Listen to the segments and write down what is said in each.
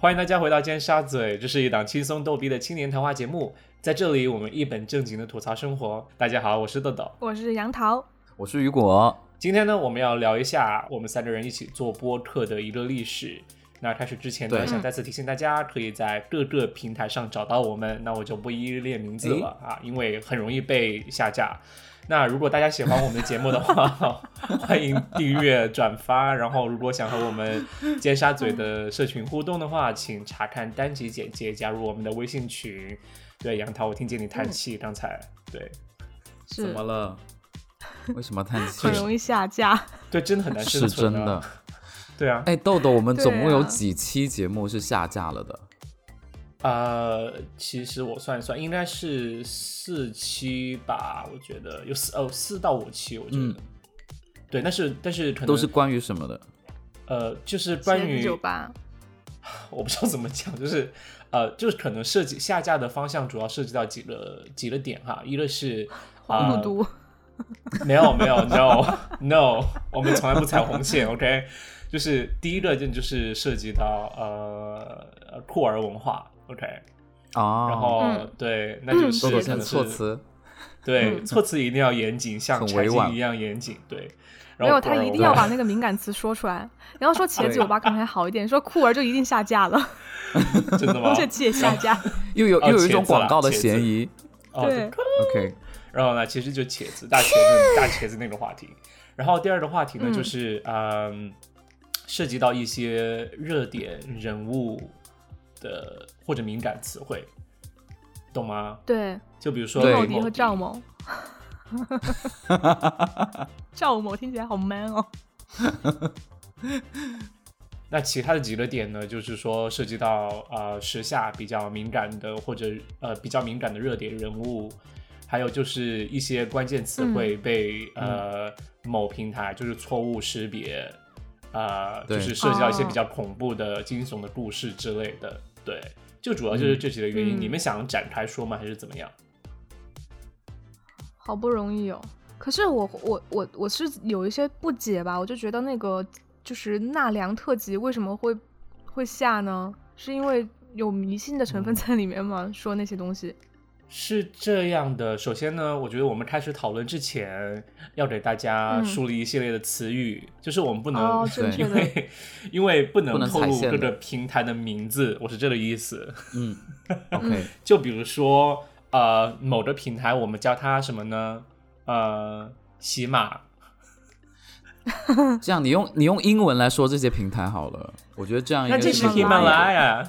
欢迎大家回到尖沙咀，这是一档轻松逗逼的青年谈话节目，在这里我们一本正经的吐槽生活。大家好，我是豆豆，我是杨桃，我是雨果。今天呢，我们要聊一下我们三个人一起做播客的一个历史。那开始之前呢，想再次提醒大家，可以在各个平台上找到我们。那我就不一一列名字了啊，因为很容易被下架。那如果大家喜欢我们的节目的话，欢迎订阅、转发。然后，如果想和我们尖沙咀的社群互动的话，请查看单集简介，加入我们的微信群。对，杨涛，我听见你叹气，刚才对，怎么了？为什么叹气？很容易下架。对，真的很难生存。是真的。对啊，哎，豆豆，我们总共有几期节目是下架了的？呃，其实我算一算，应该是四期吧。我觉得有四哦，四到五期，我觉得。对，但是但是可能都是关于什么的？呃，就是关于酒吧。我不知道怎么讲，就是呃，就是可能涉及下架的方向，主要涉及到几个几个点哈。一个是黄赌毒，没有没有，no no，我们从来不踩红线，OK。就是第一个，就就是涉及到呃酷儿文化，OK，哦，然后对，那就是可能措辞，对，措辞一定要严谨，像柴静一样严谨，对。没有，他一定要把那个敏感词说出来，然后说茄子酒吧可能还好一点，说酷儿就一定下架了，真的吗？这期也下架，又有又有一种广告的嫌疑，对，OK。然后呢，其实就茄子大茄子大茄子那个话题，然后第二个话题呢，就是嗯。涉及到一些热点人物的或者敏感词汇，懂吗？对，就比如说莫迪和赵某，赵某听起来好 man 哦。那其他的几个点呢？就是说涉及到呃时下比较敏感的或者呃比较敏感的热点人物，还有就是一些关键词会被呃某平台就是错误识别。啊，就是涉及到一些比较恐怖的惊悚的故事之类的，对，就主要就是这几个原因。你们想展开说吗？还是怎么样？好不容易哦，可是我我我我是有一些不解吧，我就觉得那个就是纳凉特辑为什么会会下呢？是因为有迷信的成分在里面吗？说那些东西？是这样的，首先呢，我觉得我们开始讨论之前，要给大家梳理一系列的词语，就是我们不能因为因为不能透露各个平台的名字，我是这个意思。嗯，OK，就比如说呃，某个平台，我们叫它什么呢？呃，喜马。这样，你用你用英文来说这些平台好了，我觉得这样那这是喜马拉雅，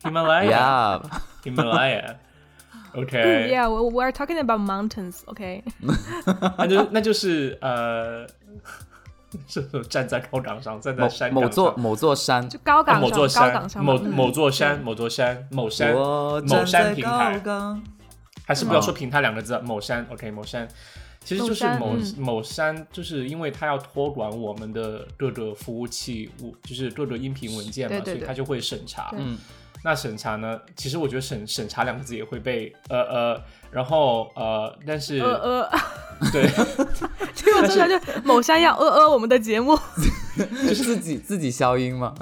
喜马拉雅，喜马拉雅。OK，Yeah，we are talking about mountains. OK，那就那就是呃，是站在高岗上，站在山某座某座山，就高岗某座山，某某座山，某座山，某山，某山平台，还是不要说平台两个字，某山。OK，某山，其实就是某某山，就是因为它要托管我们的各个服务器，就是各个音频文件嘛，所以它就会审查。嗯。那审查呢？其实我觉得审审查两个字也会被呃呃，然后呃，但是呃呃，对，这个真的就某山要呃呃我们的节目，就是自己自己消音嘛？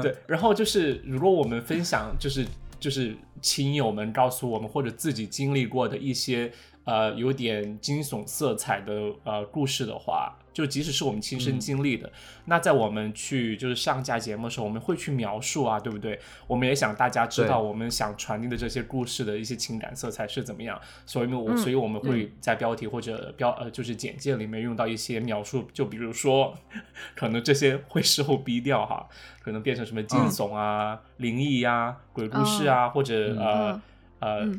对，然后就是如果我们分享，就是就是亲友们告诉我们或者自己经历过的一些呃有点惊悚色彩的呃故事的话。就即使是我们亲身经历的，那在我们去就是上架节目的时候，我们会去描述啊，对不对？我们也想大家知道我们想传递的这些故事的一些情感色彩是怎么样，所以我所以我们会在标题或者标呃就是简介里面用到一些描述，就比如说可能这些会事后逼掉哈，可能变成什么惊悚啊、灵异呀、鬼故事啊，或者呃呃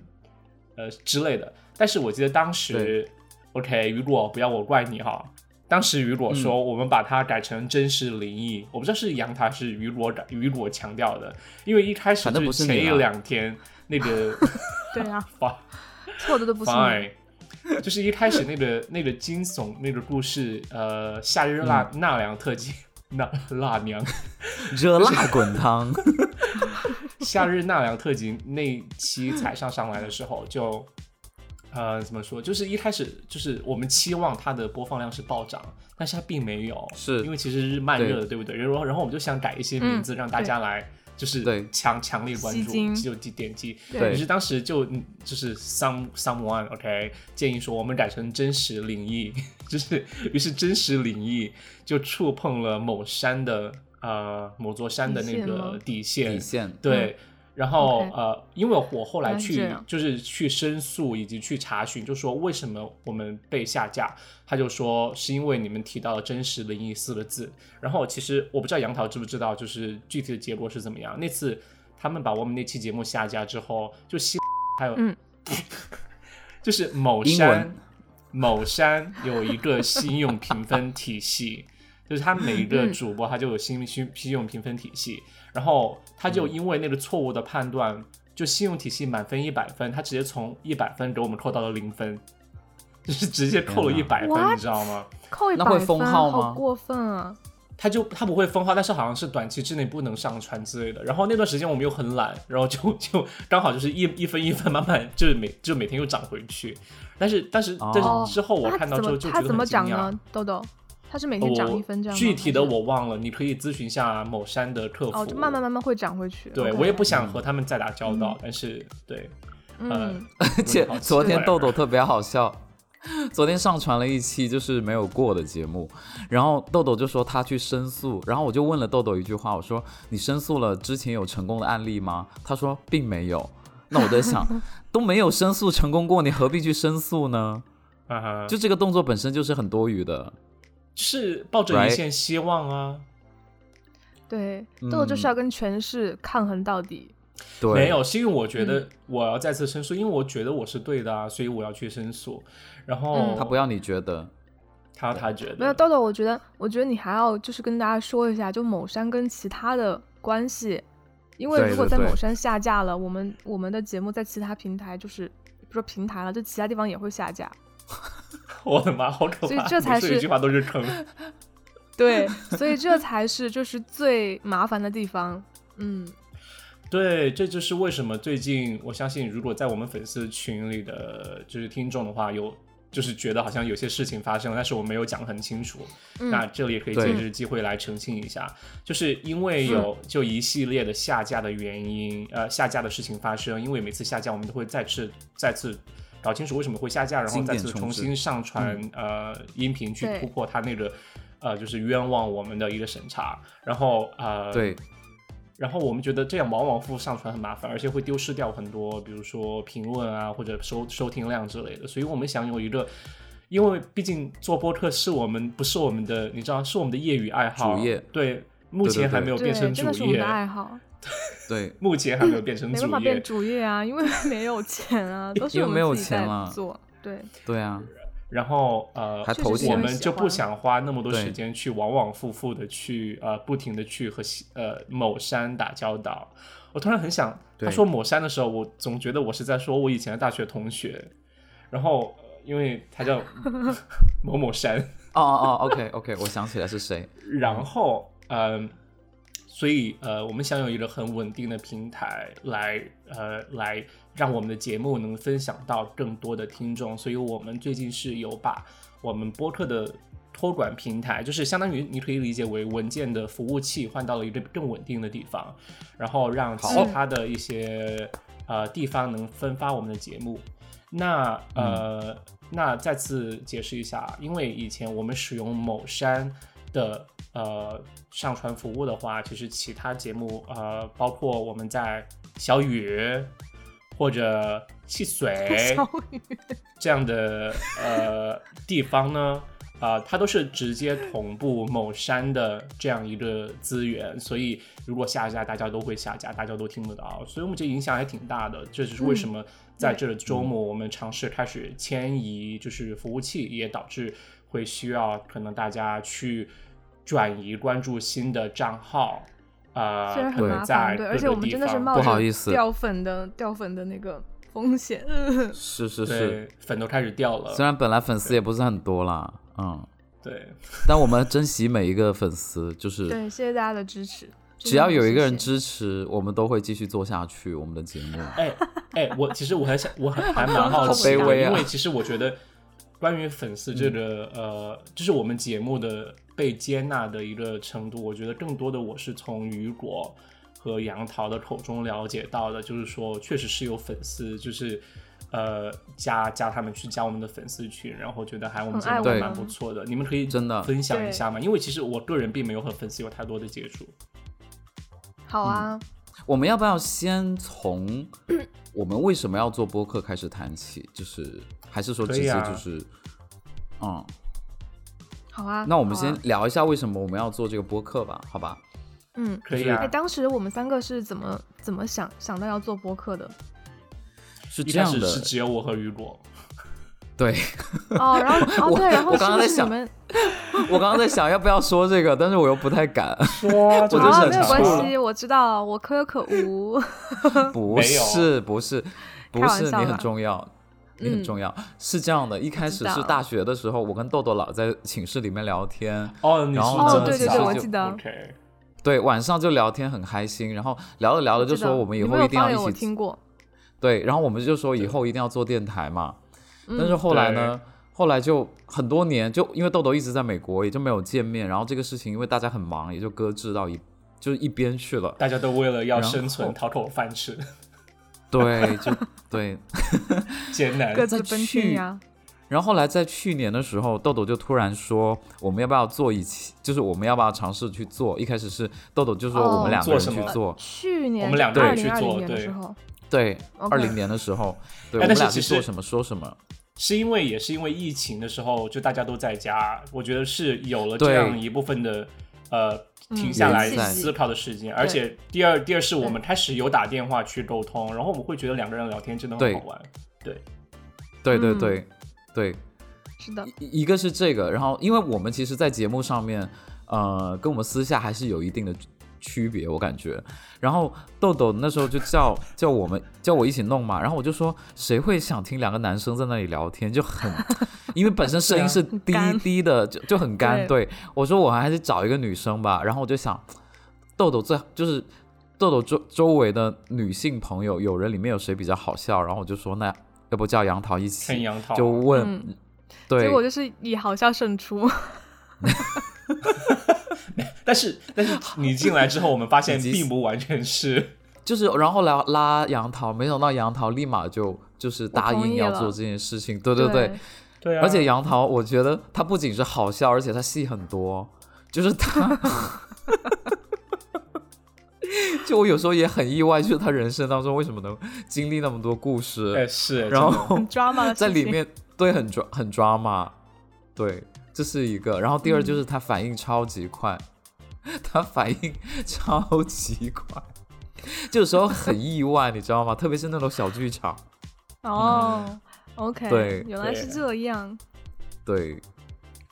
呃之类的。但是我记得当时，OK，如果不要我怪你哈。当时雨果说：“我们把它改成真实灵异。”我不知道是杨他是雨果改雨果强调的，因为一开始就前一两天 那个 对啊，错的都不是就是一开始那个那个惊悚那个故事，呃，夏日纳纳凉特辑，纳辣娘热辣滚烫，夏日纳凉特辑那期才上上来的时候就。呃，怎么说？就是一开始就是我们期望它的播放量是暴涨，但是它并没有，是因为其实是慢热的，对不对？然后然后我们就想改一些名字，让大家来就是对强强烈关注，就点点击。对于是当时就嗯就是 some someone OK 建议说我们改成真实灵异，就是于是真实灵异就触碰了某山的呃某座山的那个底线底线，底线对。然后呃，因为我后来去就是去申诉以及去查询，就说为什么我们被下架，他就说是因为你们提到了“真实灵异”四个字。然后其实我不知道杨桃知不知道，就是具体的结果是怎么样。那次他们把我们那期节目下架之后，就新还有、嗯 就是某山某山有一个信用评分体系，就是他每一个嗯主播他就有信信信用评分体系，然后他就因为那个错误的判断，就信用体系满分一百分，他直接从一百分给我们扣到了零分，就是直接扣了一天百分，你知道吗？扣一那会百分，封号吗好过分啊！他就他不会封号，但是好像是短期之内不能上传之类的。然后那段时间我们又很懒，然后就就刚好就是一一分一分慢慢就是每就每天又涨回去。但是但是但哦是之后我看到之后就觉得很惊讶怎么涨呢？豆豆，他是每天涨一分这样吗？具体的我忘了，你可以咨询一下某山的客服。哦，就慢慢慢慢会涨回去。对我也不想和他们再打交道，但是对，呃嗯，而且 昨天豆豆 特别好笑，昨天上传了一期就是没有过的节目，然后豆豆就说他去申诉，然后我就问了豆豆一句话，我说你申诉了之前有成功的案例吗？他说并没有。那我在想，都没有申诉成功过，你何必去申诉呢？啊哈，就这个动作本身就是很多余的。是抱着一线希望啊。对，豆豆就是嗯要跟权势抗衡到底。对，没有，是因为我觉嗯。得我要再次申诉，因为我觉得我是对的啊，所以我要去申诉。然后嗯。他不要你觉得，他他觉得。没有豆豆，我觉得，我觉得你还要就是跟大家说一下，就某山跟其他的关系，因为如果在某山下架了，我们我们的节目在其他平台就是不说平台了，就其他地方也会下架。我的妈，好可怕！所以这才是每次一句话都是坑。对，所以这才是就是最麻烦的地方。嗯，对，这就是为什么最近我相信，如果在我们粉丝群里的就是听众的话，有就是觉得好像有些事情发生了，但是我没有讲很清楚。嗯那这里也可以借这个机会来澄清一下，就是因为有就一系列的下架的原因，呃，下架的事情发生，因为每次下架我们都会再次再次。搞清楚为什么会下架，然后再次重新上传、呃音频去突破它那个呃就是冤枉我们的一个审查，然后呃对，然后我们觉得这样往往复上传很麻烦，而且会丢失掉很多，比如说评论啊或者收收听量之类的。所以我们想有一个，因为毕竟做播客是我们不是我们的，你知道是我们的业余爱好，主业。对，目前还没有，变成主业，爱好，对，目前还没有变成主没办法变业。主业啊，因为没有钱啊，都是我们自己在钱了做。对，对啊，然后呃，我们就不想花那么多时间去往往复复的去呃不停的去和呃某山打交道。我突然很想，他说某山的时候，我总觉得我是在说我以前的大学同学，然后、呃因为他叫某某山，哦哦哦，OK OK，我想起来是谁，然后嗯、所以呃，我们想有一个很稳定的平台来呃来让我们的节目能分享到更多的听众，所以我们最近是有把我们播客的托管平台，就是相当于你可以理解为文件的服务器换到了一个更稳定的地方，然后让其他的一些呃地方能分发我们的节目。那呃，那再次解释一下，因为以前我们使用某山的呃上传服务的话，其实其他节目呃，包括我们在小雨或者汽 水这样的呃地方呢，啊、它都是直接同步某山的这样一个资源，所以如果下架，大家都会下架，大家都听得到，所以我们这影响还挺大的。这就是为什么在这个周末我们尝试开始迁移，就是服务器，也导致会需要可能大家去转移关注新的账号。啊、虽然很对，而且我们真的是冒不好着意思掉粉的掉粉的那个风险。是是是，粉都开始掉了虽。然本来粉丝也不是很多啦，嗯，对，但我们珍惜每一个粉丝，就是对，谢谢大家的支持。只要有一个人支，持，我们都会继续做下去我们的节目。哎哎，我其实我还想，我还 还蛮好奇的，好卑微啊因为其实我觉得关于粉丝这个、呃，就是我们节目的被接纳的一个程度，我觉得更多的我是从雨果和杨桃的口中了解到的，就是说确实是有粉丝，就是呃加加他们去加我们的粉丝群，然后觉得还我们节很爱我们目蛮不错的。你们可以真的分享一下吗？因为其实我个人并没有和粉丝有太多的接触。好啊，我们要不要先从我们为什么要做播客开始谈起？就是还是说直接就是，嗯，好啊。那我们先聊一下为什么我们要做这个播客吧，好吧？嗯，可以啊哎，当时我们三个是怎么怎么想想到要做播客的？是这样的，是只有我和雨果，对哦，然后哦 对，然后我刚刚在想 我刚刚在想要不要说这个，但是我又不太敢。说我就是没有关系，我知道，我可有可无。不是不是不开玩是，你很重要，你很嗯重要。是这样的，一开始是大学的时候，我跟豆豆老在寝室里面聊天，哦，你然后是真的哦对对对我记得 OK，对，晚上就聊天很开心，然后聊着聊着就说我们以后一定要一起听过。对，然后我们就说以后一定要做电台嘛。嗯但是后来呢，后来就很多年，就因为豆豆一直在美国，也就没有见面，然后这个事情因为大家很忙，也就搁置到一就是一边去了。大家都为了要生存讨口饭吃，对，就对。艰难。各自奔去天涯。然后后来在去年的时候，豆豆就突然说，我们要不要做一期？就是我们要不要尝试去做？一开始是豆豆就说哦我们两个人去做，去年我们两个人去做对对，二零年的时候，对，哎我们俩去做什么说什么。是因为也是因为疫情的时候，就大家都在家，我觉得是有了这样一部分的呃嗯停下来联系思考的时间，而且第二第二是我们开始有打电话去沟通，然后我们会觉得两个人聊天真的很好玩。对，对对嗯。对对，是的，一一个是这个，然后因为我们其实，在节目上面，呃，跟我们私下还是有一定的区别，我感觉。然后豆豆那时候就叫叫我们叫我一起弄嘛，然后我就说谁会想听两个男生在那里聊天，就很，因为本身声音是低干低的，就就很干。对我说我还是找一个女生吧，然后我就想，豆豆最就是豆豆周周围的女性朋友，有人里面有谁比较好笑，然后我就说那要不叫杨桃一起，杨桃就问，嗯对结，果就是以好笑胜出。但是但是你进来之后，我们发现并不完全是。就是，然后来拉杨桃，没想到杨桃立马就就是答应要做这件事情，对。对对，对。啊，而且杨桃，我觉得他不仅是好笑，而且他戏很多，就是他，就我有时候也很意外，就是他人生当中为什么能经历那么多故哎事，是，然后在里面对很抓很抓马，对，这是一个，然后第二嗯就是他反应超级快，他反应超级快。就有时候很意外，你知道吗？特别是那种小剧场，哦，OK，对原来是这样。对。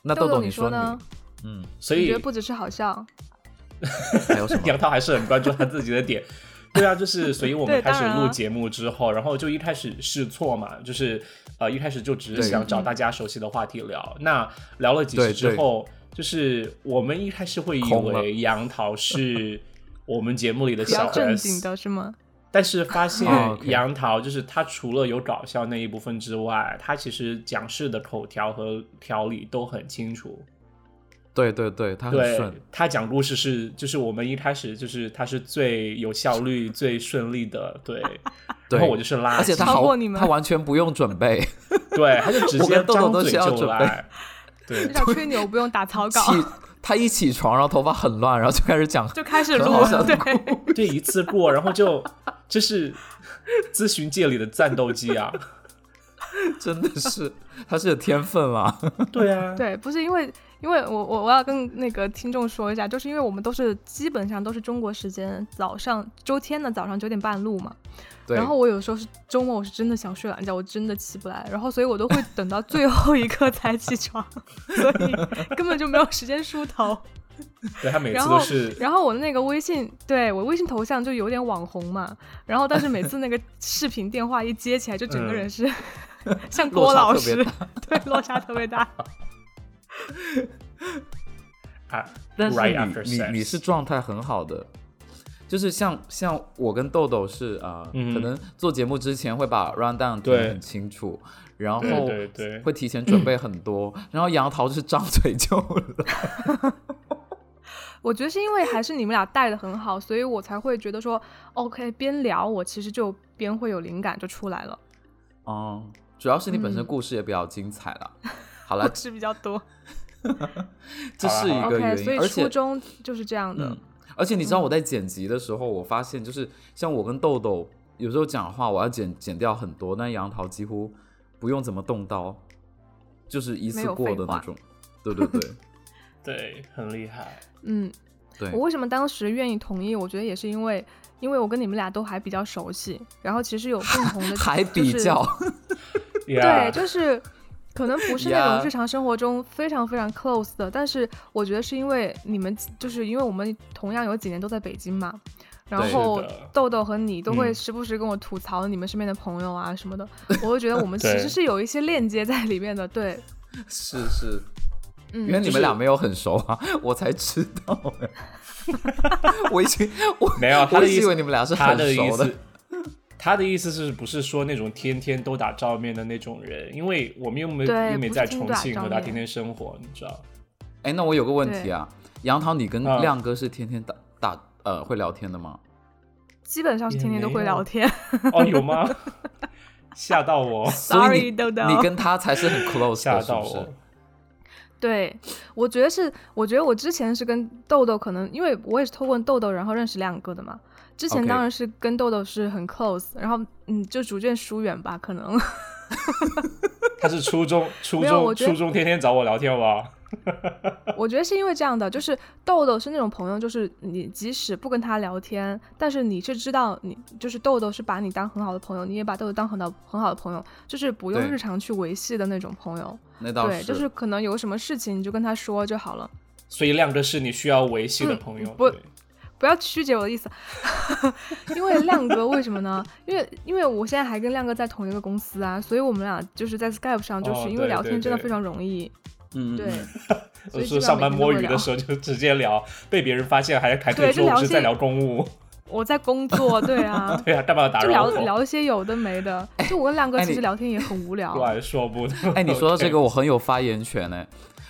那豆豆豆，你说呢？嗯，所以你觉得不只是好笑，还有什么？杨涛还是很关注他自己的点。对啊，就是所以我们开始录节目之后，然后就一开始试错嘛，就是呃一开始就只是想找嗯大家熟悉的话题聊。那聊了几次之后，就是我们一开始会以为杨桃是 我们节目里的比较小正经的是吗？但是发现杨桃就是他除了有搞笑那一部分之外，他其实讲事的口条和条理都很清楚。对对对，他很顺，他讲故事是，就是我们一开始就是他是最有效率、最顺利的，对。然后我就是拉，而且他好他完全不用准备，对，他就直 接张嘴就来，对就，像吹牛不用打草稿，起他一起床，然后头发很乱，然后就开始讲，就开始录。对，对，一次过，然后就这是咨询界里的战斗机啊，真的是他是有天分啦。对啊，对，不是因为，因为我我我要跟那个听众说一下，就是因为我们都是基本上都是中国时间早上周天的早上九点半录嘛，对，然后我有时候是周末我是真的想睡懒觉，我真的起不来，然后所以我都会等到最后一刻才起床，所以根本就没有时间梳头。对他每次然后都是然后我的那个微信，对我微信头像就有点网红嘛，然后但是每次那个视频电话一接起来，就整个人是、像郭老师，对，落差特别大。啊，但是 right after 你你你是状态很好的，就是像像我跟豆豆是啊，呃嗯可能做节目之前会把 round down 听对得很清楚，然后对对对会提前准备很多，然后杨桃就是张嘴就来，我觉得是因为还是你们俩带的很好，所以我才会觉得说，OK，边聊我其实就边会有灵感就出来了。哦，主要是你本身嗯故事也比较精彩了。好了，是比较多。这是一个原因，所以而且初中就是这样的。嗯，而且你知道我在剪辑的时候，我发现就是像我跟豆豆有时候讲话，我要剪剪掉很多，但杨桃几乎不用怎么动刀，就是一次过的那种。对对对 对，很厉害。嗯，对我，为什么当时愿意同意？我觉得也是因为，因为我跟你们俩都还比较熟悉，然后其实有共同的，还比就是较，对，就是可能不是那种日常生活中非常非常 close 的，但是我觉得是因为你们，就是因为我们同样有几年都在北京嘛，然后豆豆和你都会嗯。时不时跟我吐槽你们身边的朋友啊什么的，我会觉得我们其实是有一些链接在里面的，对，是是，嗯，原来你们俩没有很熟啊，我才知道哎。我已经我没有他我一直以的意思为你们俩是他很的意思熟的。，他的意思是不是说那种天天都打照面的那种人？因为我们又没又没在重庆和他天天生活，你知道？哎，那我有个问题啊，杨桃，你跟嗯亮哥是天天打打呃会聊天的吗？基本上是天天都会聊天哦，有吗？吓到我，所以豆豆，你跟他才是很 close 吓的，是是到我？。对，我觉得是，我觉得我之前是跟豆豆，可能因为我也是透过豆豆，然后认识亮哥的嘛。之前当然是跟豆豆是很 close，然后嗯，就逐渐疏远吧，可能。他是初中初中初中天天找我聊天吧？我觉得是因为这样的，就是豆豆是那种朋友，就是你即使不跟他聊天，但是你是知道你就是豆豆是把你当很好的朋友，你也把豆豆当很好很好的朋友，就是不用日常去维系的那种朋友。对，那倒是，对就是可能有什么事情你就跟他说就好了。所以亮哥是你需要维系的朋友。不对不要曲解我的意思，因为亮哥为什么呢？因为因为我现在还跟亮哥在同一个公司啊，所以我们俩就是在 Skype 上，就哦是因为聊天真的非常容易。嗯，嗯对，嗯所以上班摸鱼的时候就直接聊，被别人发现还还可以对就聊些说我是在聊公务。我在工作，对啊，对啊，干嘛要打就聊？聊一些有的没的。就我跟亮哥其实聊天也很无聊。乱说不得。哎，你说到这个，我很有发言权呢。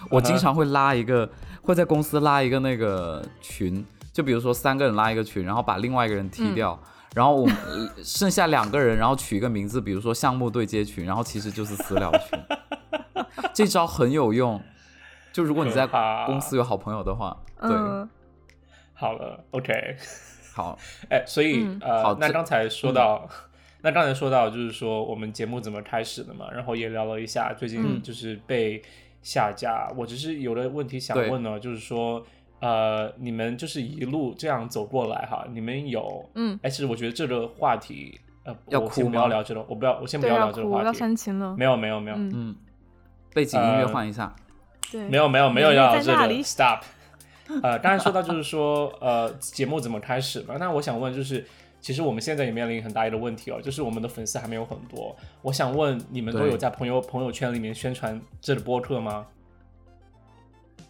我经常会拉一个，会在公司拉一个那个群，就比如说三个人拉一个群，然后把另外一个人踢掉，然后我们呃剩下两个人，然后取一个名字，比如说项目对接群，然后其实就是私聊群。这招很有用，就如果你在公司有好朋友的话，对，嗯，好了，OK。好，哎，所以、嗯。呃好，那刚才说到，那刚才说到就是说我们节目怎么开始的嘛，然后也聊了一下最近嗯。就是被下架，我只是有的问题想问呢，就是说呃，你们就是一路这样走过来哈，你们有嗯，哎，其实我觉得这个话题呃，要我先不要聊这个，我不要，我先不，要聊这个话题，煽情了。没有没有没有、嗯，嗯，背景音乐呃换一下，对，没有没有没有要聊这个，stop。呃，刚才说到就是说，呃，节目怎么开始嘛？那我想问，就是其实我们现在也面临很大一个问题哦，就是我们的粉丝还没有很多。我想问，你们都有在朋友朋友圈里面宣传这个播客吗？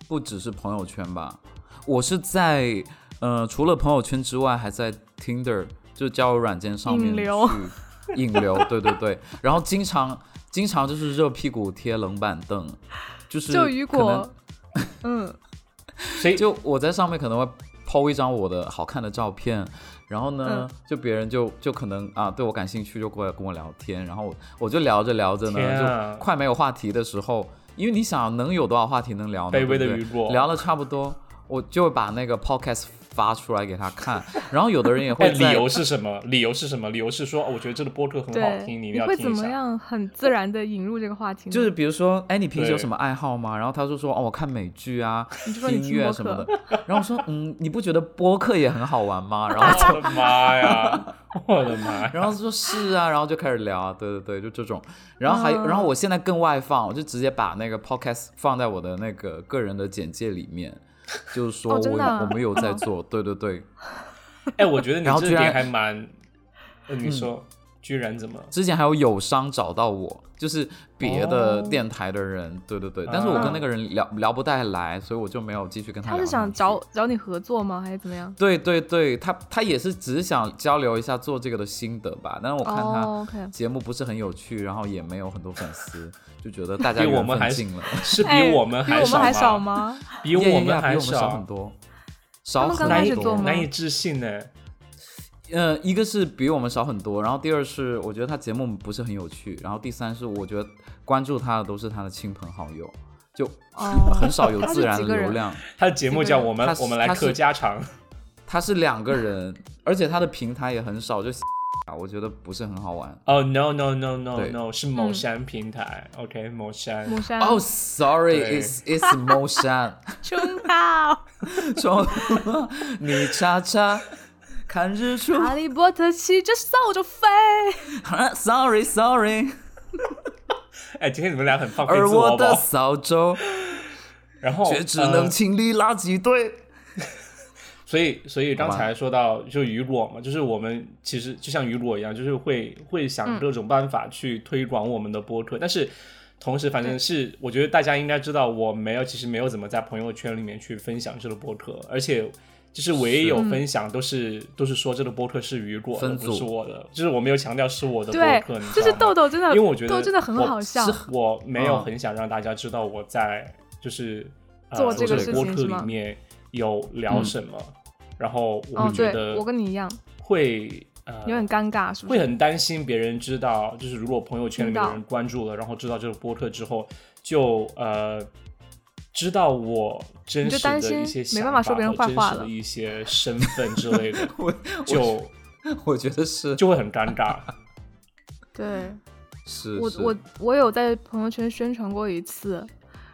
不只是朋友圈吧，我是在呃，除了朋友圈之外，还在 Tinder 就交友软件上面引流。去引流，对对对，然后经常经常就是热屁股贴冷板凳，就是就雨可能果，嗯，所以就我在上面可能会 PO 一张我的好看的照片，然后呢，嗯。就别人就就可能啊对我感兴趣，就过来跟我聊天，然后我就聊着聊着呢，啊。就快没有话题的时候，因为你想能有多少话题能聊呢？卑微的对不对？雨果。聊了差不多，我就把那个 podcast 发出来给他看，然后有的人也哎，会在理由是什么？理由是什么？理由是说，哦我觉得这个播客很好，听，你一定你会怎要听一下。么样很自然的引入这个话题？就是比如说，哎，你平时有什么爱好吗？然后他就说，哦，我看美剧啊，音乐什么的。。然后我说，嗯，你不觉得播客也很好玩吗？然后我的妈呀！我的妈！然后就说是啊，然后就开始聊啊，对对对，就这种。然后还然后我现在更外放，我就直接把那个 podcast 放在我的那个个人的简介里面，就是说我、哦啊我们有在做，对对对。哎，我觉得你这点还蛮……呃，你说，居然怎么？之前还有友商找到我，就是别的哦电台的人，对对对。但是我跟那个人聊聊不太来，所以我就没有继续跟他聊。他是想找找你合作吗？还是怎么样？对对对，他他也是只是想交流一下做这个的心得吧。但是我看他节目不是很有趣，然后也没有很多粉丝，就觉得大家比我缘们还分尽了。是比哎我们比我们少还少吗？比我们还少很多。少难以始做吗难以置信呢。呃，一个是比我们少很多，然后第二是我觉得他节目不是很有趣，然后第三是我觉得关注他的都是他的亲朋好友，就哦。很少有自然的流量。他的节目叫我们我们来他是嗑家常，他是两个人，而且他的平台也很少，就啊 我觉得不是很好玩。哦、no no no no no 是某嗯山平台、o k 某山。某山。哦、，sorry，it's it's 某山，春号，说你叉叉看日出。哈利波特骑着扫帚飞。Sorry Sorry，哎，今天你们俩很放飞而自我我的？扫帚。然后却只能呃清理垃圾堆。所以，所以刚才说到就雨果嘛，就是我们其实就像雨果一样，就是会会想嗯各种办法去推广我们的播客，但是同时，反正是我觉得大家应该知道，我没有其实没有怎么在朋友圈里面去分享这个播客，而且就是唯一有分享都是、都是说这个播客是雨果的，不是我的，就是我没有强调是我的播对客，你，知就是道吗豆豆真的，因为我觉得豆豆真的很我好笑。我没有嗯很想让大家知道我在就是、呃、做这个这播客事情里面有聊嗯什么，然后我哦，对会觉得我跟你一样，会呃有点尴尬，是不是？会很担心别人知道，就是如果朋友圈里面的人关注了，然后知道这个播客之后，就呃知道我真就实的担心一些想没办法说别人和坏话了真实的一些身份之类的，我 就 我觉得是就会很尴尬。对，是是我我我有在朋友圈宣传过一次，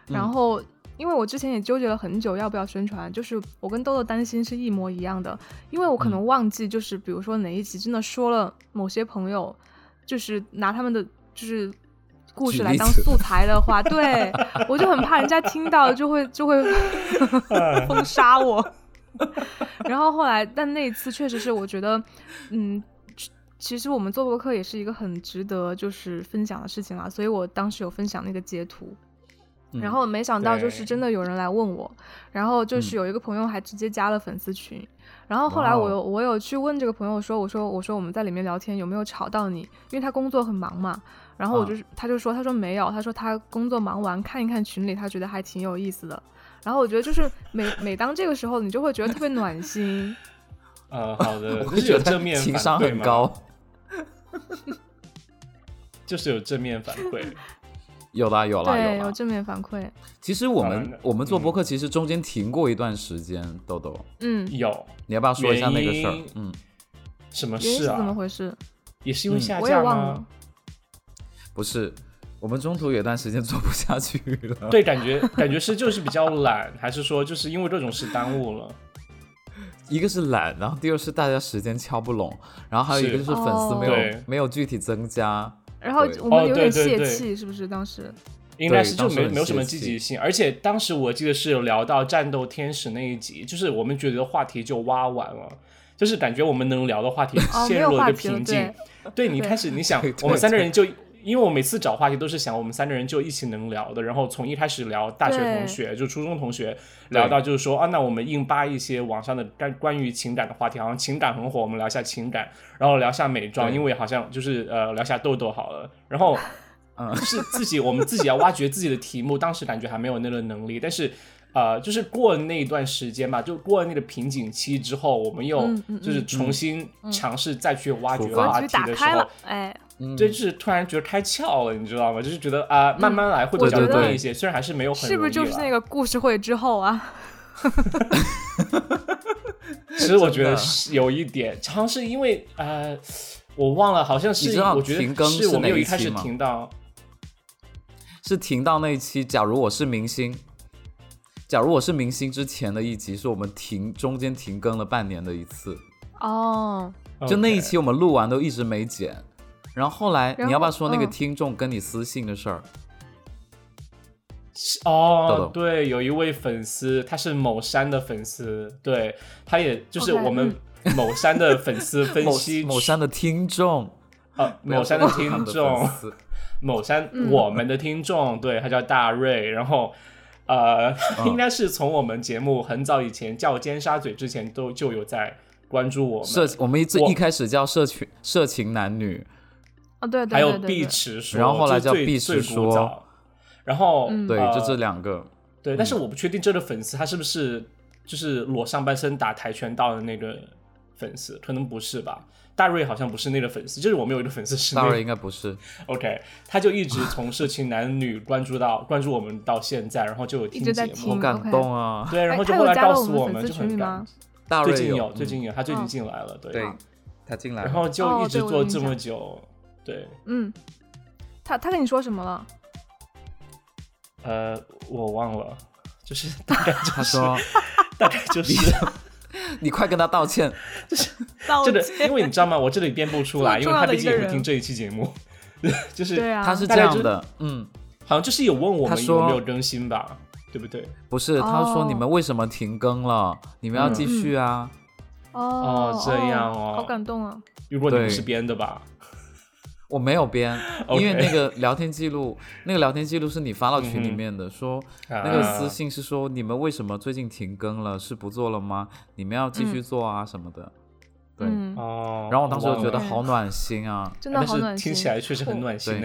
然嗯后因为我之前也纠结了很久要不要宣传，就是我跟豆豆担心是一模一样的，因为我可嗯能忘记就是比如说哪一集真的说了某些朋友，就是拿他们的就是。故事来当素材的话，对我就很怕人家听到就会就会封杀我。然后后来，但那一次确实是我觉得，嗯，其实我们做播客也是一个很值得就是分享的事情啦，所以我当时有分享那个截图，嗯然后没想到就是真的有人来问我，然后就是嗯有一个朋友还直接加了粉丝群，然后后来我有我有去问这个朋友说，我说我说我们在里面聊天有没有吵到你，因为他工作很忙嘛，然后我啊就是、他就说他说没有，他说他工作忙完看一看群里，他觉得还挺有意思的。然后我觉得就是每每当这个时候，你就会觉得特别暖心。呃，好的，我就是会觉得有正面情商很高。就是有正面反馈。有啦有啦对，有啦。有正面反馈。其实我们我们做播客，其实中间停过一段时间。豆豆，嗯，有你要不要说一下那个事儿？嗯，什么事啊？怎么回事？也是因为嗯下架我也忘了吗？。不是，我们中途有段时间做不下去了。对，感觉感觉是就是比较懒，还是说就是因为这种事耽误了？一个是懒，然后第二是大家时间敲不拢，然后还有一个就是粉丝没有、对没有具体增加。然后我们哦有点泄对对对气，是不是？当时应该是就没没有什么积极性，而且当时我记得是有聊到战斗天使那一集，就是我们觉得话题就挖完了，就是感觉我们能聊的话题陷入了一个瓶颈。对，对你开始你想我们三个人就，因为我每次找话题都是想我们三个人就一起能聊的，然后从一开始聊大学同学，就初中同学，聊到就是说啊，那我们硬扒一些网上的关关于情感的话题，好像情感很火，我们聊一下情感，然后聊一下美妆，因为好像就是呃聊一下痘痘好了，然后嗯就是自己我们自己要挖掘自己的题目，当时感觉还没有那个能力，但是。呃，就是过了那一段时间吧，就过了那个瓶颈期之后，我们又就是重新尝试再去挖掘话题的时候哎，嗯，对，就是突然觉得开窍了，你知道吗？就是觉得啊、慢慢来会比较我觉得容易一些，虽然还是没有很是不是就是那个？故事会之后啊？其实我觉得是有一点，好像是因为呃，我忘了，好像是我觉得停更是是我没有开始期吗停到，是停到那一期。假如我是明星，假如我是明星之前的一集，是我们停中间停更了半年的一次。哦，就那一期我们录完都一直没剪，然后后来然你要不要说那个嗯。听众跟你私信的事儿？豆哦，对，有一位粉丝，他是某山的粉丝，对，他也就是我们 某山的粉丝 分析某山的听众，呃某山的听众某山、嗯。我们的听众，对他叫大瑞，然后呃，嗯应该是从我们节目很早以前叫尖沙咀之前都就有在关注我们，社我们一最一开始叫社群社情男女，哦，对对还有碧池说，然后后来叫碧池说然后、嗯对，呃就这两个。对，但是我不确定这个粉丝他是不是就是裸上半身打跆拳道的那个粉丝，可能不是吧？大瑞好像不是那个粉丝，就是我们有一个粉丝是那个大瑞应该不是，OK，他就一直从社情男女关注到关注我们到现在，然后就有听节目，好感动啊！对，然后就后来告诉我们就很感吗？大瑞最近有，最嗯近有，他最近嗯进来了，对，对他进来了，然后就哦一直做这么象久，对，嗯，他他跟你说什么了？呃，我忘了，就是 大概就是他说大概就是你快跟他道歉，道这个，歉因为你知道吗？我这里编不出来，因为他毕竟也会听这一期节目，就是对啊，他是这样的，嗯，好像就是有问我们他说有没有更新吧，对不对？不是，他说哦你们为什么停更了？你们要继续啊。哦哦这样哦好感动啊！如果你们是编的吧？我没有编，因为那个聊天记录，那个聊天记录是你发到群里面的，说那那个私信是说你们为什么最近停更了？是不做了吗？你们要继续嗯做啊什么的。对，嗯，哦，然后我当时就觉得好暖心啊。真的但是好暖心。听起来确实很暖心。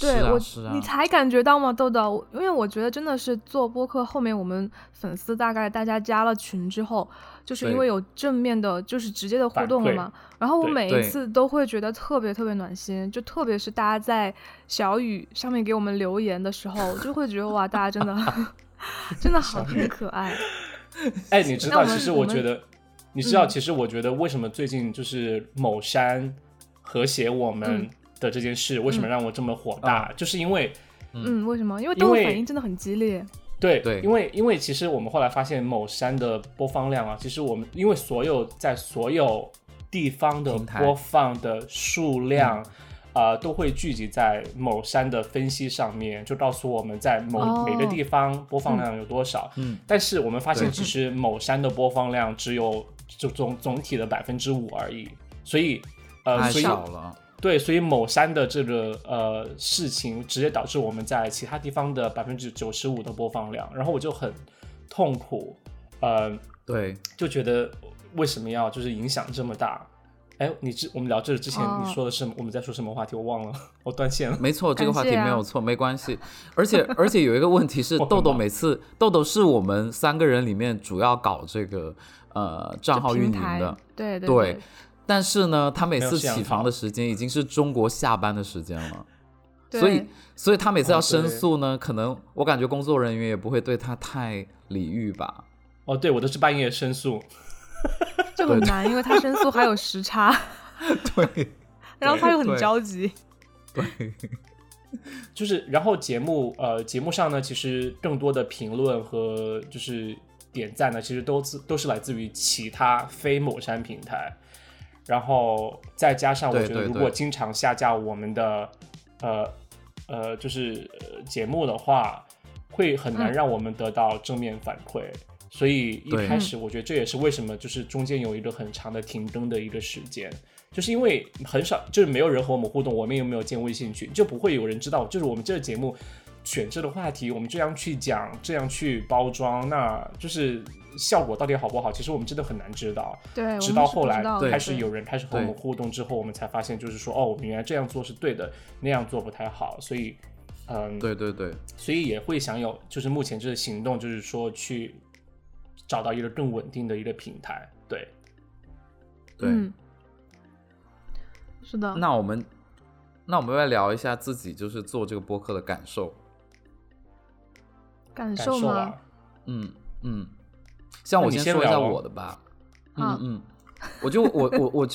对我，你，才感觉到吗，豆豆？因为我觉得真的是做播客后面，我们粉丝大概大家加了群之后，就是因为有正面的，就是直接的互动了嘛。然后我每一次都会觉得特别特别暖心，就特别是大家在小雨上面给我们留言的时候，就会觉得哇，大家真的 真的好很可爱。哎，你知道，其实我觉得，你知道，嗯其实我觉得为什么最近就是某山和谐我们嗯的这件事，为什么让我这么火大？就是因为嗯，为什么？因为因为反应真的很激烈。对对因为因为其实我们后来发现某山的播放量啊，其实我们因为所有在所有地方的播放的数量。呃，都会聚集在某山的分析上面，就告诉我们在某、哦每个地方播放量有多少。嗯，但是我们发现，其实某山的播放量只有就总总体的百分之五而已，所以呃，太所以少了。对，所以某山的这个呃事情，直接导致我们在其他地方的百分之九十五的播放量，然后我就很痛苦，呃，对，就觉得为什么要就是影响这么大？哎，你之我们聊这个之前哦你说的是、我们在说什么话题？我忘了，我断线了。没错，这个话题没有错，没关系。而且而且有一个问题是，豆豆每次豆豆是我们三个人里面主要搞这个呃账号运营的，对对对但是呢，他每次起床的时间已经是中国下班的时间了，所以所以他每次要哦申诉呢，可能我感觉工作人员也不会对他太礼遇吧。哦，对，我都是半夜申诉。这很难，因为他申诉还有时差，对。然后他又很着急。对，就是，然后节目呃节目上呢，其实更多的评论和就是点赞呢，其实都自都是来自于其他非某山平台，然后再加上我觉得，如果经常下架我们的呃呃就是呃节目的话，会很难嗯。让我们得到正面反馈。所以一开始，我觉得这也是为什么就是中间有一个很长的停更的一个时间，就是因为很少，就是没有人和我们互动，我们也没有建微信群，就不会有人知道，就是我们这个节目选这个话题，我们这样去讲，这样去包装，那就是效果到底好不好，其实我们真的很难知道。对，直到后来开始有人开始和我们互动之后，我们才发现，就是说，哦，我们原来这样做是对的，那样做不太好，所以，嗯，对对对，所以也会想有，就是目前这个行动，就是说去找到一个更稳定的一个平台，对。对。嗯，是的。那我们那我们来聊一下自己就是做这个播客的感受。感受吗？嗯嗯，像我先说一下我的吧。嗯嗯，我就我我我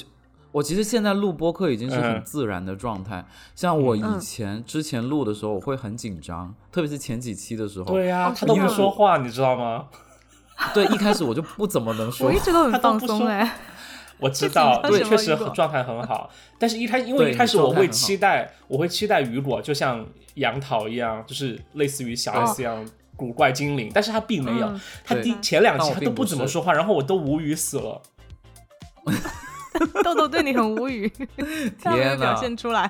我其实现在录播客已经是很嗯自然的状态。像我以嗯前之前录的时候，我会很紧张，特别是前几期的时候。对呀、哦他都不说话，你知道吗？对，一开始我就不怎么能说我一。直都很放松哎，我知 道，对，确实状态很好，但是一开因为一开始我会期待，我会期待雨果就像杨桃一样，就是类似于小哦 S 一样古怪精灵，但是他并没有，嗯他第前两期他都不怎么说话，然后我都无语死了。豆豆对你很无语，他没表现出来。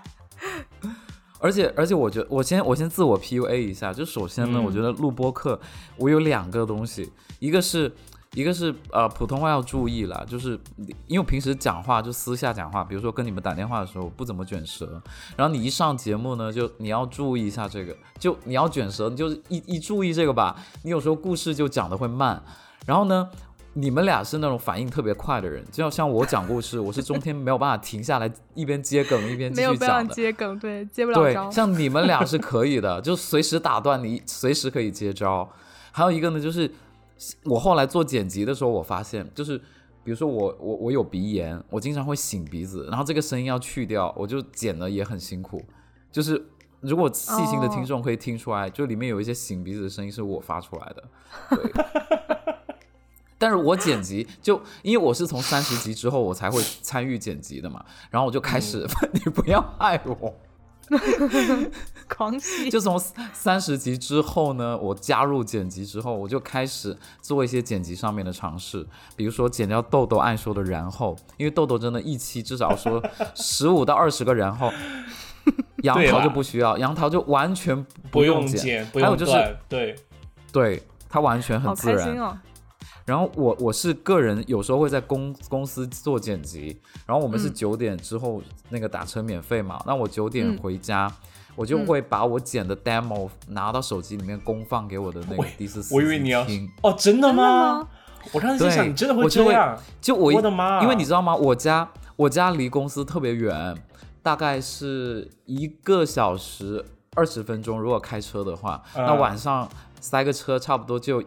而且而且，我觉得我先我先自我 PUA 一下，就首先呢，嗯。我觉得录播课我有两个东西，一个是一个是呃普通话要注意啦，就是因为我平时讲话就私下讲话，比如说跟你们打电话的时候不怎么卷舌，然后你一上节目呢，就你要注意一下这个，就你要卷舌，你就一一注意这个吧，你有时候故事就讲的会慢。然后呢，你们俩是那种反应特别快的人，就像像我讲故事，我是中间没有办法停下来，一边接梗一边继没有办法续讲的。接梗，对，接不了对，招。像你们俩是可以的，就随时打断你，随时可以接招。还有一个呢，就是我后来做剪辑的时候，我发现就是。比如说我我我有鼻炎，我经常会擤鼻子，然后这个声音要去掉，我就剪的也很辛苦。就是如果细心的听众可以听出来，就里面有一些擤鼻子的声音是我发出来的。对，但是我剪辑就因为我是从三十集之后我才会参与剪辑的嘛，然后我就开始、你不要害我。狂喜，就从三十集之后呢，我加入剪辑之后，我就开始做一些剪辑上面的尝试，比如说剪掉豆豆爱说的然后，因为豆豆真的一期至少说十五到二十个然后，杨桃就不需要，杨桃就完全不用用剪，不还有就是，对，对他完全很自然。然后我我是个人，有时候会在公公司做剪辑，然后我们是嗯九点之后那个打车免费嘛，那我九点嗯回家，我就嗯会把我剪的 demo 拿到手机里面公放给我的那个喂第四司我以为你要听。哦，真的吗吗？我刚才在想，你真的会这样？就我我的妈！因为你知道吗？我家我家离公司特别远，大概是一个小时二十分钟。如果开车的话，嗯那晚上塞个车差不多就。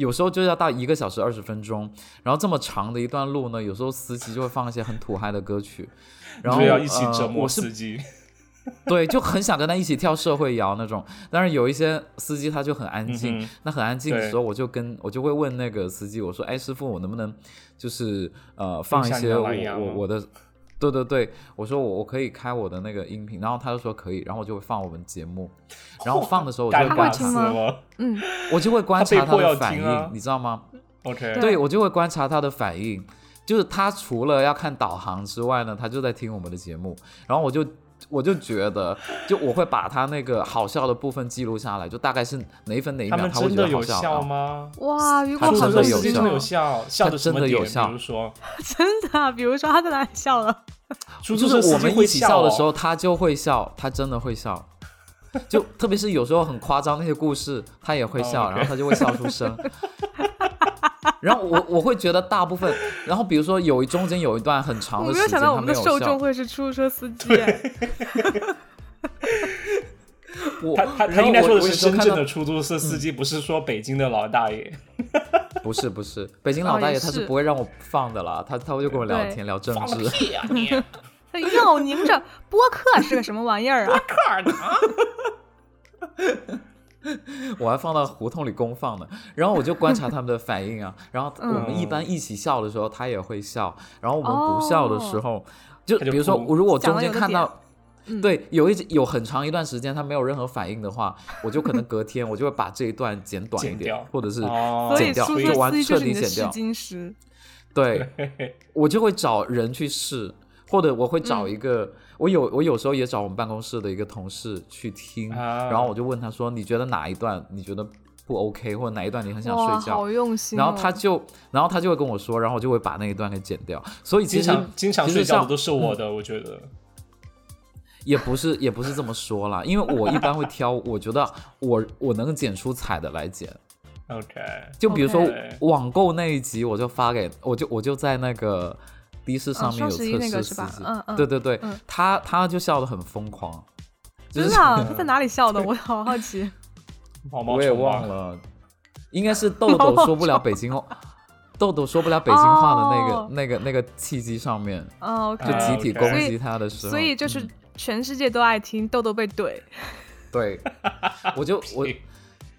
有时候就要到一个小时二十分钟，然后这么长的一段路呢，有时候司机就会放一些很土嗨的歌曲，然后要一起折呃、磨司机。对，就很想跟他一起跳社会摇那种。但是有一些司机他就很安静，嗯那很安静的时候，我就跟我就会问那个司机，我说：“哎，师傅，我能不能就是呃放一些我我我的。”对对对，我说我我可以开我的那个音频，然后他就说可以，然后我就会放我们节目，然后放的时候我就会 观察。嗯，我就会观察他的反应，啊你知道吗？OK，对对我就会观察他的反应，就是他除了要看导航之外呢，他就在听我们的节目，然后我就我就觉得，就我会把他那个好笑的部分记录下来，就大概是哪一分哪一秒他会觉得好笑。笑吗？哇，如果他真的有笑，笑，的真的有点？笑比如说，真的啊，比如说他在哪里笑了？出租就是车司机会我们一起笑的哦时候，他就会笑，他真的会笑。就特别是有时候很夸张那些故事，他也会笑，然后他就会笑出声。然后我我会觉得大部分，然后比如说有一中间有一段很长的时间，没有想到我他没有笑们的受众。会是出租车司机哎，我他他他应该说的我我是深圳的出租车司机，不是说北京的老大爷。不是不是，北京老大爷他是不会让我放的啦，他他会就跟我聊天聊政放个治。屁呀你！哎呦，你们这播客是个什么玩意儿啊？我还放到胡同里公放呢，然后我就观察他们的反应啊，然后我嗯们一般一起笑的时候，他也会笑，然后我们不笑的时候，就比如说我如果我中间看到。嗯。对，有一有很长一段时间他没有任何反应的话，我就可能隔天我就会把这一段剪短一点，或者是剪掉就完彻底剪掉。对，我就会找人去试，或者我会找嗯一个，我有我有时候也找我们办公室的一个同事去听，啊然后我就问他说，你觉得哪一段你觉得不 OK，或者哪一段你很想，睡觉好？用心哦。然后他就，然后他就会跟我说，然后我就会把那一段给剪掉。所以经常经常睡觉的都是我的，我觉得。也不是也不是这么说啦，因为我一般会挑，我觉得我我能剪出彩的来剪。OK，就比如说网购那一集，我就发给我就我就在那个的士上面有测个是吧试司机，嗯嗯对对对，嗯他他就笑得很疯狂，就是真的啊 他在哪里笑的？我好好奇。毛毛我也忘了，应该是豆豆说不了北京话，豆豆说不了北京话的那个、哦那个那个契机上面，哦就集体啊攻击他的时候，所以就是嗯全世界都爱听豆豆被怼。对，我就我。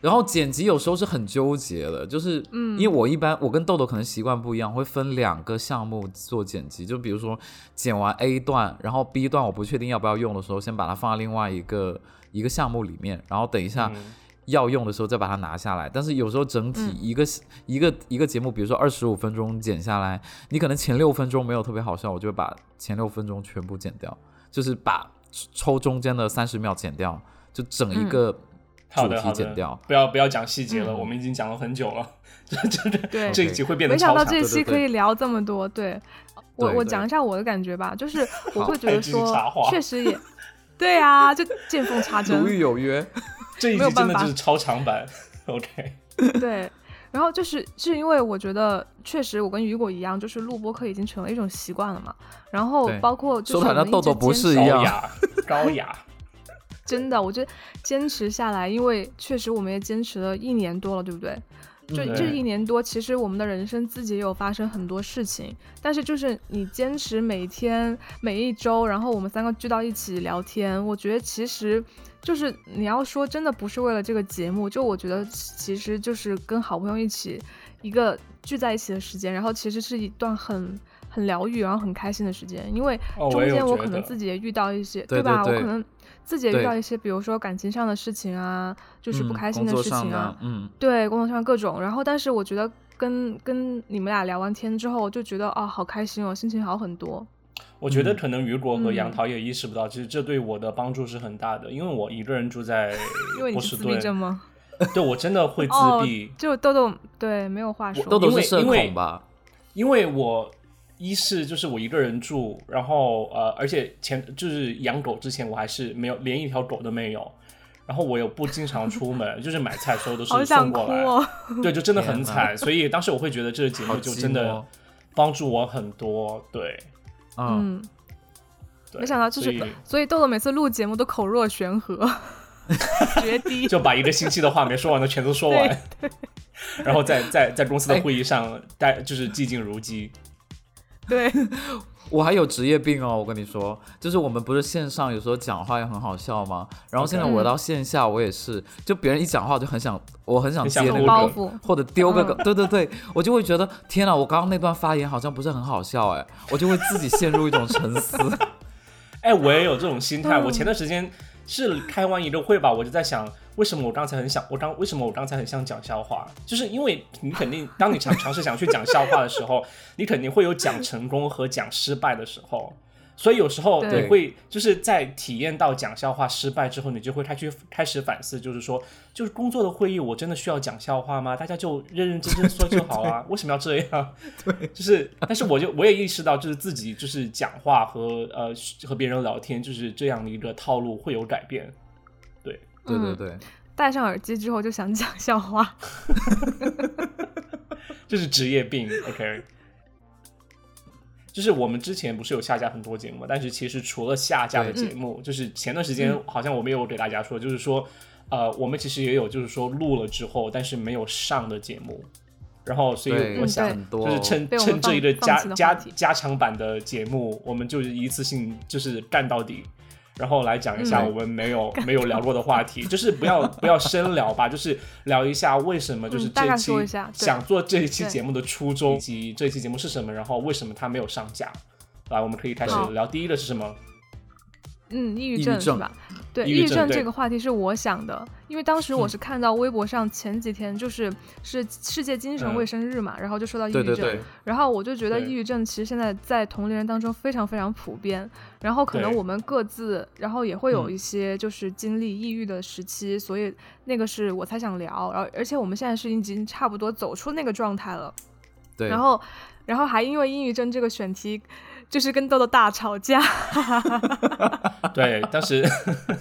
然后剪辑有时候是很纠结的，就是，嗯因为我一般我跟豆豆可能习惯不一样，会分两个项目做剪辑，就比如说剪完 A 段，然后 B 段我不确定要不要用的时候，先把它放在另外一个一个项目里面，然后等一下嗯要用的时候再把它拿下来。但是有时候整体嗯一个、一个一个节目，比如说二十五分钟剪下来，你可能前六分钟没有特别好笑，我就会把前六分钟全部剪掉，就是把抽中间的三十秒剪掉，就整一个主题好的好的剪掉。，不要不要讲细节了，嗯。我们已经讲了很久了，这这这对。这一集会变得没想到超长。这期可以聊这么多，对。我我讲一下我的感觉吧，就是我会觉得说确实也对啊，就见缝插针。如，遇有约，这一没有办法。集真的就是超长版。OK，对，然后就是是因为我觉得确实我跟雨果一样，就是录播课已经成了一种习惯了嘛。然后包括就是说的好像豆豆不是一样。高雅，高雅。真的，我觉得坚持下来，因为确实我们也坚持了一年多了，对不对？就嗯这一年多，其实我们的人生自己也有发生很多事情，但是就是你坚持每天每一周，然后我们三个聚到一起聊天，我觉得其实就是你要说真的不是为了这个节目，就我觉得其实就是跟好朋友一起一个聚在一起的时间，然后其实是一段很很疗愈，然后很开心的时间，因为中间我可能自己也遇到一些，对吧？对对我可能自己也遇到一些，比如说感情上的事情啊，就是不嗯开心的事情啊的，，嗯，对，工作上各种。然后，但是我觉得跟跟你们俩聊完天之后，就觉得啊，好开心哦，心情好很多。我觉得嗯可能雨果和杨嗯桃也意识不到，其实这对我的帮助是很大的，因为我一个人住在 因为你是波士顿，自闭症吗？对我真的会 自哦闭，就豆豆对没有话说。豆豆因为是社因为恐吧？因为我一是就是我一个人住，然后呃，而且前就是养狗之前我还是没有连一条狗都没有，然后我又不经常出门，就是买菜所有都是送过来，哦！对，就真的很惨，所以当时我会觉得这个节目就真的帮助我很多，对，嗯，没想到就是所以豆豆每次录节目都口若悬河，绝 堤。就把一个星期的话没说完的全都说完，然后在在在公司的会议上待就是寂静如鸡。对，我还有职业病哦，我跟你说，就是我们不是线上有时候讲话也很好笑吗？然后现在我到线下我也是，就别人一讲话我就很想，我很想接那个梗包袱。或者丢个对对对，我就会觉得天哪，我刚刚那段发言好像不是很好笑哎，我就会自己陷入一种沉思。哎，我也有这种心态。嗯我前段时间是开完一个会吧，我就在想，为什么我刚才很想，我刚为什么我刚才很想讲笑话？就是因为你肯定，当你尝尝试想去讲笑话的时候，你肯定会有讲成功和讲失败的时候。所以有时候对你会就是在体验到讲笑话失败之后，你就会开去开始反思，就是说，就是工作的会议，我真的需要讲笑话吗？大家就认认真真说就好啊，为什么要这样？对，就是，但是我就我也意识到，就是自己就是讲话和呃和别人聊天，就是这样的一个套路会有改变。对对对对，戴上耳机之后就想讲笑话。这是职业病，OK。就是我们之前不是有下架很多节目，但是其实除了下架的节目，就是前段时间好像我们有给大家说，就是说，呃，我们其实也有就是说录了之后，但是没有上的节目，然后所以我想就是趁趁这一个加加加强版的节目，我们就是一次性就是干到底，然后来讲一下嗯我们没有、没有聊过的话题，就是不要不要深聊吧，就是聊一下为什么就是这一期想做这一期节目的初衷，以及这一期节目是什么，然后为什么它没有上架。来，我们可以开始聊第一个是什么？嗯，抑郁症症是吧？对，抑郁症这个话题是我想的，因为当时我是看到微博上前几天就是是世界精神嗯卫生日嘛，然后就说到抑郁症，对对对，然后我就觉得抑郁症其实现在在同龄人当中非常非常普遍，然后可能我们各自，然后也会有嗯一些就是经历抑郁的时期，所以那个是我才想聊，然后而且我们现在是已经差不多走出那个状态了，对，然后然后还因为抑郁症这个选题，就是跟豆豆大吵架，对，当时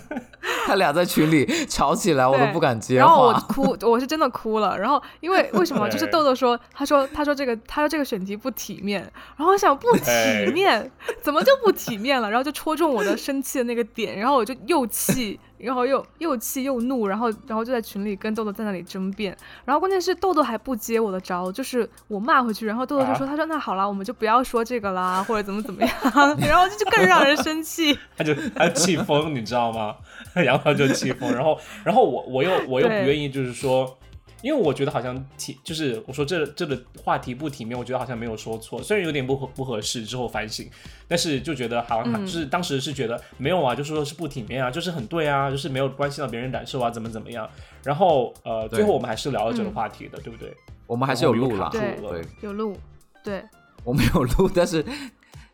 他俩在群里吵起来，我都不敢接然后我话。哭，我是真的哭了。然后因为为什么？就是豆豆说，他说他说这个他说这个选题不体面。然后我想不哎体面，怎么就不体面了？然后就戳中我的生气的那个点，然后我就又气，然后又又气又怒，然后然后就在群里跟豆豆在那里争辩。然后关键是豆豆还不接我的招，就是我骂回去，然后豆豆就说，他说那好啦，我们就不要说这个啦，或者怎么怎么样，然后这就更让人生气。他就他就气疯，你知道吗？然后就气疯，然后然后我我又我又不愿意，就是说，因为我觉得好像体就是我说这这个话题不体面，我觉得好像没有说错，虽然有点不合不合适，之后反省，但是就觉得好像、嗯。就是当时是觉得没有啊，就是说是不体面啊，就是很对啊，就是没有关系到别人感受啊，怎么怎么样。然后呃，最后我们还是聊了这个嗯。话题的，对不对？我们还是有录了对，有录，对，我没有录，但是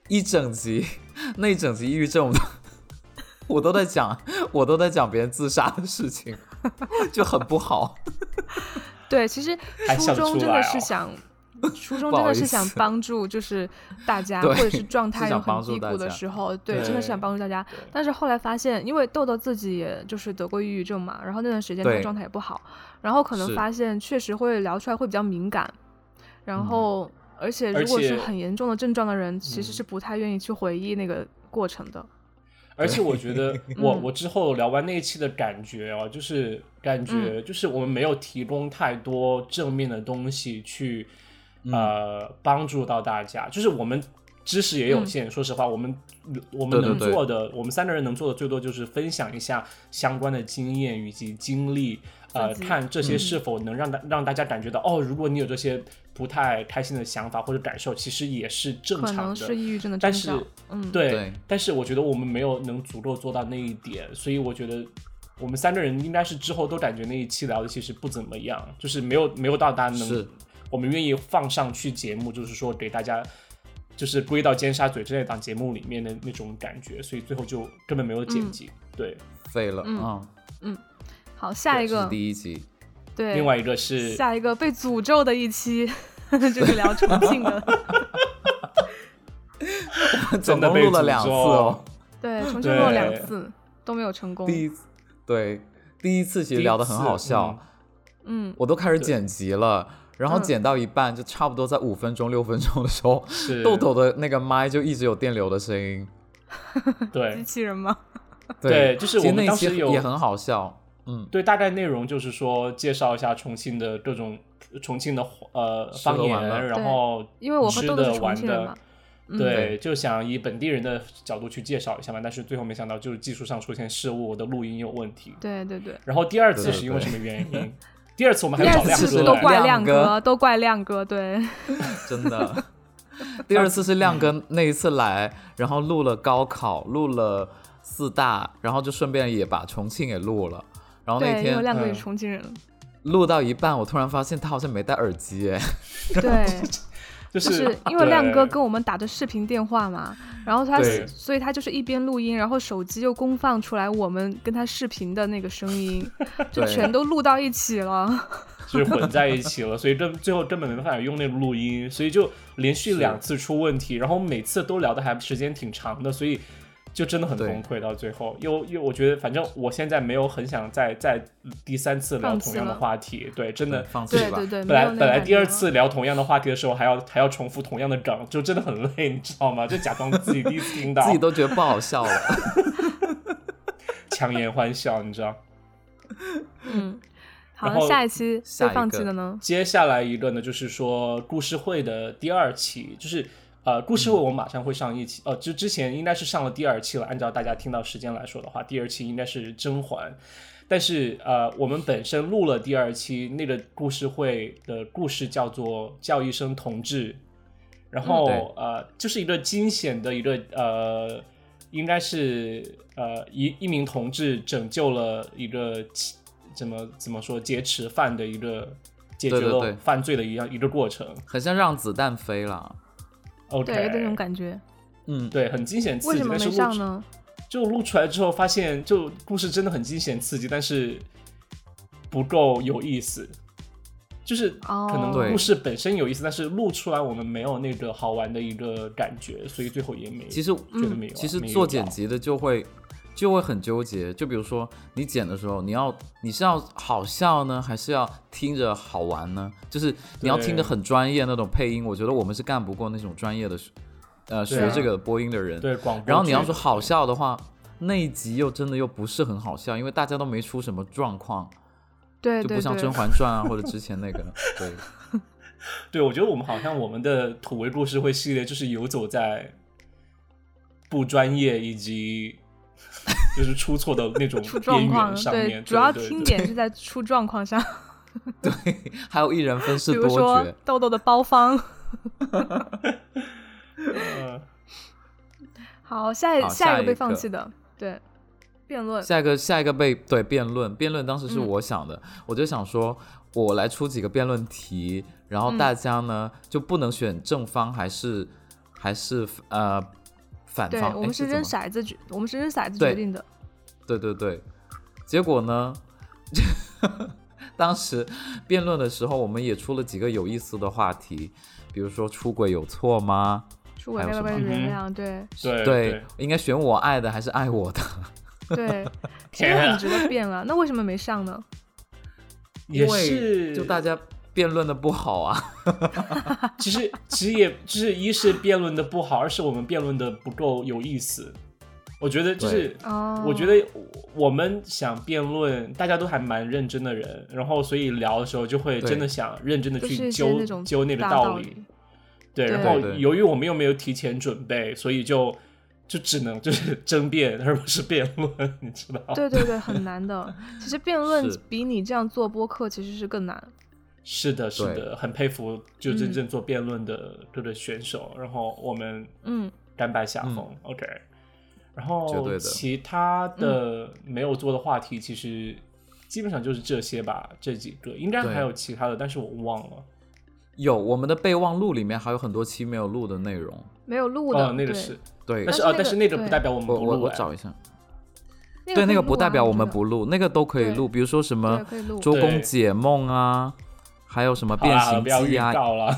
一整集那一整集抑郁症，我都 我都在讲，我都在讲别人自杀的事情，就很不好。对，其实初还笑得衷真的是想 初衷不好意真的是想帮助，就是大家，或者是状态是想又很低谷的时候，对，真的是想帮助大家。但是后来发现，因为豆豆自己也就是得过抑郁症嘛，然后那段时间他对状态也不好，然后可能发现确实会聊出来会比较敏感，然嗯后而且如果是很严重的症状的人，其实嗯是不太愿意去回忆那个过程的。而且我觉得我嗯。我之后聊完那一期的感觉哦，就是感嗯。觉就是我们没有提供太多正面的东西去呃帮助到大家，就是我们知识也有限，说实话，我们我们能对对对。做的，我们三个人能做的最多就是分享一下相关的经验以及经历，呃，看这些嗯。是否能让大让大家感觉到哦，如果你有这些不太开心的想法或者感受，其实也是正常的。能是抑郁症的但是。嗯，对，对。但是我觉得我们没有能足够做到那一点，所以我觉得我们三个人应该是之后都感觉那一期聊的其实不怎么样，就是没有没有到达能我们愿意放上去节目，就是说给大家就是归到尖沙咀这档节目里面的那种感觉，所以最后就根本没有剪辑。对，废了，嗯。嗯，好，下一个，第一集，对，另外一个是下一个被诅咒的一期，就是聊重庆的，总 真的被共录了两次哦。对，重庆录了两次都没有成功。第一次，对，第一次其实聊的很好笑，嗯，我都开始剪辑了，然后嗯。剪到一半，就差不多在五分钟、六分钟的时候，豆豆的那个麦就一直有电流的声音。对。机器人吗？对就是我们其实那期当时也很好笑，嗯，对，大概内容就是说介绍一下重庆的各种重庆的呃方言，然后因为我和吃豆豆是重的玩的庆人嘛。。嗯对，就想以本地人的角度去介绍一下嘛，但是最后没想到就是技术上出现失误，我的录音有问题。对对对，然后第二次是因为什么原因？第二次我们还找亮次都哥来，怪亮哥，都怪亮哥，对，真的。第二次是亮哥那一次来，然后录了高考，录了四大，然后就顺便也把重庆给录了。然后那对，因为天亮哥也重庆人，录到一半，我突然发现他好像没戴耳机，哎，对，就 就是是因为亮哥跟我们打的视频电话嘛，然后他所以他就是一边录音，然后手机又公放出来我们跟他视频的那个声音，就全都录到一起了。就是混在一起了，所以这最后根本没办法用那个录音，所以就连续两次出问题，然后每次都聊的还时间挺长的，所以就真的很崩溃。到最后，又又我觉得，反正我现在没有很想再再第三次聊同样的话题，对，真的放弃吧对对。对，本来本来第二次聊同样的话题的时候，还要还要重复同样的梗，就真的很累，你知道吗？就假装自己第一次听到自，己都觉得不好笑了，强颜欢笑，你知道。嗯，好，然后下一期会放下一个弃的呢？接下来一个呢，就是说故事会的第二期，就是呃，故事会我们马上会上一期，哦、就之前应该是上了第二期了。按照大家听到时间来说的话，第二期应该是甄嬛，但是呃，我们本身录了第二期，那个故事会的故事叫做叫一声同志，然后、嗯呃，就是一个惊险的一个呃，应该是呃一一名同志拯救了一个怎么怎么说劫持犯的一个解决了犯罪的一样一个过程。很像让子弹飞了。OK，对，有那种感觉。嗯，对，很惊险刺激，为什么没但是？就录出来之后发现，就故事真的很惊险刺激，但是不够有意思。就是可哦能故事本身有意思，但是录出来我们没有那个好玩的一个感觉，所以最后也没其实觉得没有啊、其实做剪辑的就会就会很纠结，就比如说你剪的时候，你要你是要好笑呢，还是要听着好玩呢？就是你要听着很专业那种配音，我觉得我们是干不过那种专业的呃啊。学这个播音的人。对广播，然后你要说好笑的话，那一集又真的又不是很好笑，因为大家都没出什么状况，对对对就不像《甄，嬛传》啊或者之前那个，对。对，我觉得我们好像我们的土味故事会系列就是游走在不专业以及就是出错的那种 状况缘上面，主要对对对听点是在出状况上，对，还有一人分比饰多如说角，豆豆的包方。嗯 好，下一好下一个被下一个放弃的，对，辩论。下一个下一个被对辩论，辩论当时是嗯我想的，我就想说，我来出几个辩论题，然后嗯大家呢、就不能选正方还是还是呃反我们是扔骰子决，我们是扔骰子决定的。对对对，结果呢，当时辩论的时候，我们也出了几个有意思的话题，比如说出轨有错吗？出轨该不原谅？对对对，应该选我爱的还是爱我的？对，其实天啊很值得辩了。那为什么没上呢？也因为是就大家辩论的不好啊。其实其实也就是一是辩论的不好，二是我们辩论的不够有意思。我觉得就是，哦，我觉得我们想辩论，大家都还蛮认真的人，然后所以聊的时候就会真的想认真的就是去揪揪那个大道理。理。对，对然后由于我们又没有提前准备，所以就就只能 就是争辩，而不是辩论，你知道？对对对，很难的。其实辩论是比你这样做播客其实是更难。是的，是的，很佩服就真嗯正做辩论的各个选手，然后我们嗯，甘拜下风、o k 然后其他的没有做的话题，其实基本上就是这些吧，这几个应该还有其他的，但是我忘了。有我们的备忘录里面还有很多期没有录的内容。没有录的。哦，那个是，对但，是啊，是那个但是那个不代表我们我我不录哎我找一下。对，那个不代表我们不录，那个都可以录。比如说什么。周公解梦啊，还有什么变形不要预记啊。到了。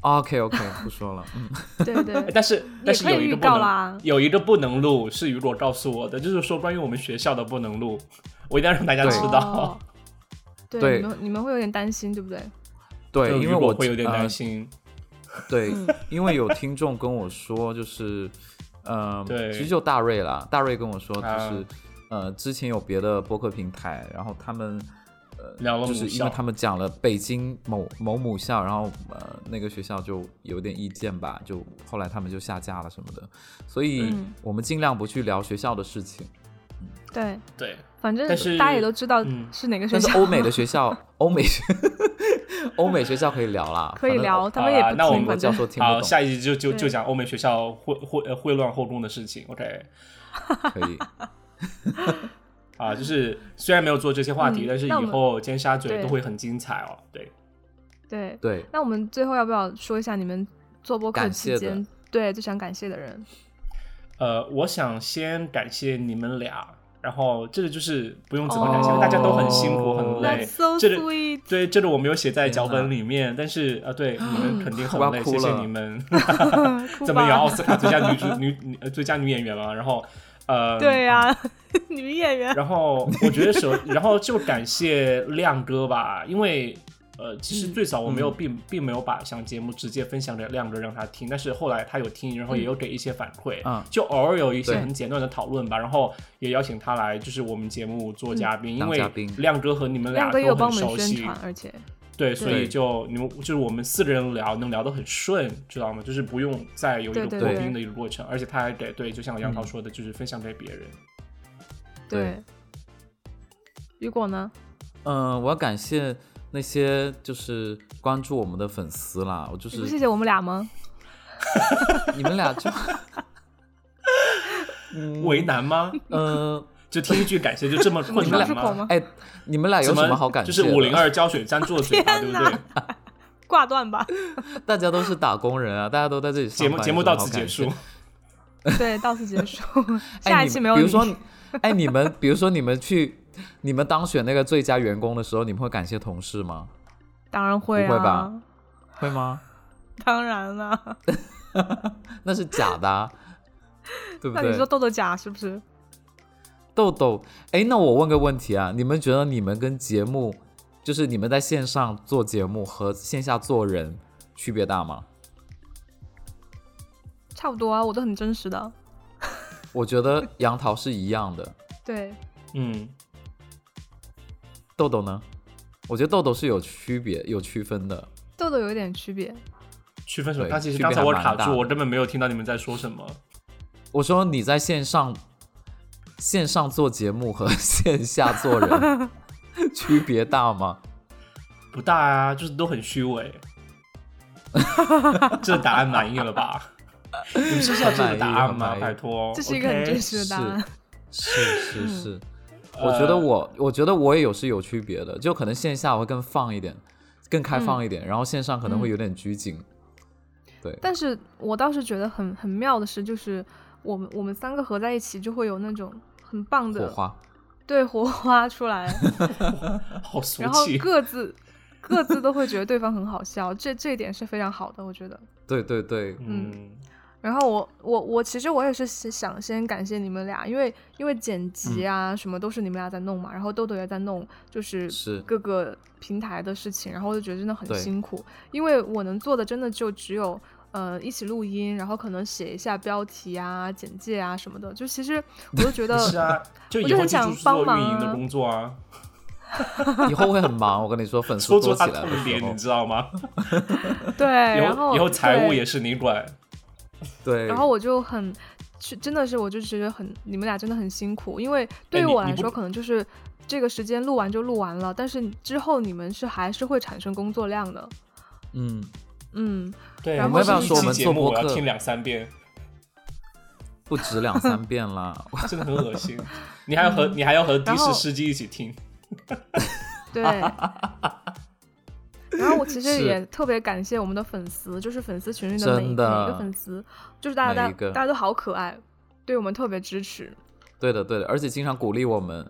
OK OK，不说了。嗯，对对哎，但是但是有一个不能告啦有一个不能录，是雨果告诉我的，就是说关于我们学校的不能录，我一定要让大家知道哦。对，对你们你们会有点担心，对不对？对，因为我会有点呃担心。对嗯，因为有听众跟我说，就是，呃，对其实就大瑞啦，大瑞跟我说，就啊是，呃，之前有别的播客平台，然后他们，聊了就是因为他们讲了北京某某母校，然后呃那个学校就有点意见吧，就后来他们就下架了什么的，所以嗯我们尽量不去聊学校的事情。对，对，反正但是大家也都知道嗯是哪个学校。但是欧美的学校，欧美欧美学校可以聊啦，可以聊，他们也不听，啦那我们反正教授听不好，懂，下一集就就就讲欧美学校混混呃混乱后宫的事情。OK，可以。啊，就是虽然没有做这些话题，嗯但是以后尖沙咀都会很精彩哦。对，对。对，那我们最后要不要说一下你们做播客的期间对最想感谢的人？呃，我想先感谢你们俩，然后这个就是不用怎么感谢，大家都很辛苦很累 so 这个。对，这个我没有写在脚本里面，但是呃，对你们肯定很累，谢谢你们。怎么样？吧奥斯卡最佳女主女女呃最佳女演员嘛，然后呃，对呀、女演员。然后我觉得首，然后就感谢亮哥吧，因为呃，其实嗯最早我没有嗯并、并没有把想节目直接分享给亮哥让他听，但是后来他有听，然后也有给一些反馈，嗯就偶尔有一些很简短的讨论吧，然后也邀请他来就是我们节目做嘉宾，因为亮哥和你们俩都很熟悉，而且对，所以就你们就是我们四个人聊能聊得很顺，知道吗？就是不用再有一个破冰的一个过程，而且他还给对，就像杨桃嗯说的，就是分享给别人。对。雨果呢？嗯，我要感谢那些就是关注我们的粉丝啦，我就是不谢谢我们俩吗？你们俩就，嗯为难吗？嗯，就听一句感谢就这么 困难吗？哎，你们俩有什么好感谢的？就是五零二胶水粘住了嘴巴，对不对？挂断吧。大家都是打工人啊，大家都在这里节上班目节目到此结束。对，到此结束。哎下一期没有比如说，哎，你们比如说你们去，你们当选那个最佳员工的时候，你们会感谢同事吗？当然会啊，不会吧？会吗？当然了。那是假的、啊，对不对？那你说豆豆假是不是？豆豆，哎，那我问个问题啊，你们觉得你们跟节目，就是你们在线上做节目和线下做人区别大吗？差不多啊，我都很真实的。我觉得杨桃是一样的，对，嗯，豆豆呢？我觉得豆豆是有区别、有区分的。豆豆有一点区别。区分什么？对刚其实刚才我卡住，我根本没有听到你们在说什么。我说你在线上线上做节目和 线下做人 区别大吗？不大啊，就是都很虚伪。这答案满意了吧？你们是要这个答案吗？很满意拜托，这是一个很真实的答案。是是嗯是，我觉得我我觉得我也有是有区别的，就可能线下我会更放一点，更开放一点，然后线上可能会有点拘谨。对，但是我倒是觉得很很妙的是，就是我们我们三个合在一起就会有那种很棒的火花，对火花出来，好俗然后。各自各自都会觉得对方很好笑，这这一点是非常好的，我觉得。对对对，嗯，然后我我我其实我也是想先感谢你们俩，因为因为剪辑啊、什么都是你们俩在弄嘛，然后豆豆也在弄，就是是各个平台的事情，然后我就觉得真的很辛苦，因为我能做的真的就只有呃一起录音，然后可能写一下标题啊、简介啊什么的，就其实我就觉得是啊，就我就很想帮做运营的工作啊，以后会很忙。我跟你说，粉丝多起来的时痛点，你，知道吗？对，以然后后以后财务也是你管。对，然后我就很，是真的是，我就觉得很，你们俩真的很辛苦，因为对于我来说，可能就是这个时间录完就录完了，但是之后你们是还是会产生工作量的，嗯，嗯，对，然后我们是一期节目节目我要听两三遍，不止两三遍啦。真的很恶心。你还要和你还要和的士司机一起听，对。然后我其实也特别感谢我们的粉丝，就是粉丝群里的每的每一个粉丝，就是大家大大家都好可爱，对我们特别支持。对的对的，而且经常鼓励我们。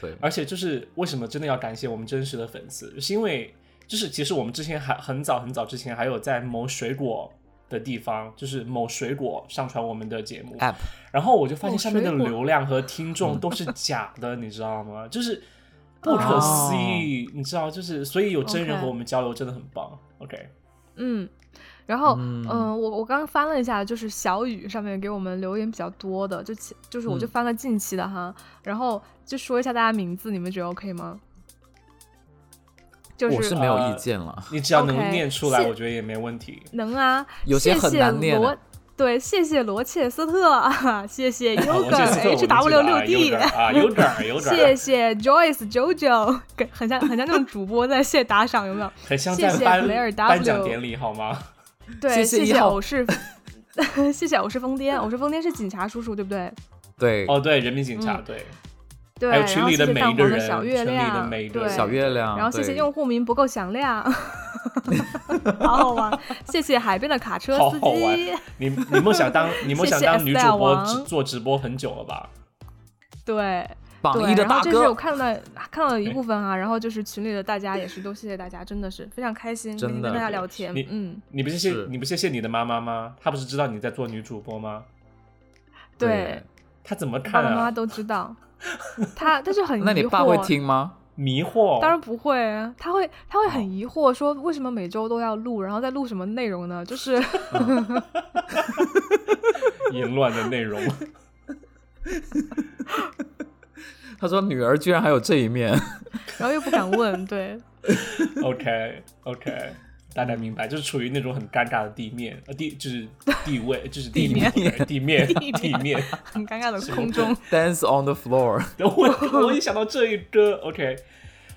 对，而且就是为什么真的要感谢我们真实的粉丝，就是因为就是其实我们之前还很早很早之前还有在某水果的地方，就是某水果上传我们的节目 App 然后我就发现上面的流量和听众都是假的，你知道吗？就是不可思议，你知道，就是所以有真人和我们交流真的很棒。OK，嗯，然后嗯嗯、我我刚刚翻了一下，就是小雨上面给我们留言比较多的，就其就是我就嗯翻了近期的哈，然后就说一下大家名字，你们觉得 OK 吗？就我是没有呃意见了。你只要能念出来，我觉得也没问题。能啊，有些很谢谢难念罗，对，谢谢罗切斯特啊，谢谢 Yoga H 就 W 六 D，啊，有点儿，有点谢儿，谢 Joyce JoJo，给很像很像那种主播在谢打赏，有没有？很像谢谢在颁颁奖 W 典礼，好吗？对，谢谢一号谢偶是，谢谢我是疯癫，我是疯癫是警察叔叔对不对？对，哦，对，人民警察，嗯对，还有群里的每一个人，群里的月亮，每一个对，小月亮，然后谢谢用户名不够响亮，好好玩。谢谢海边的卡车司好好玩机，你你梦想当 你梦想当女主播做直播很久了吧？对榜对。一的大然后这是我，看到看到了一部分啊，然后就是群里的大家也是都谢谢大家，真的是非常开心，真的跟大家聊天你，嗯，你不是谢你不谢谢你的妈妈吗？她不是知道你在做女主播吗？对，她怎么看啊？妈妈都知道。他但是很疑惑，那你爸会听吗？迷惑，当然不会，他会他会很疑惑，说为什么每周都要录，然后再录什么内容呢？就是 淫乱的内容。他说女儿居然还有这一面，然后又不敢问，对。OK OK，大家明白，就是处于那种很尴尬的地面，呃地就是地位，就是地面地面地面。很尴尬的空中。dance on the floor。我我一想到这一个 OK。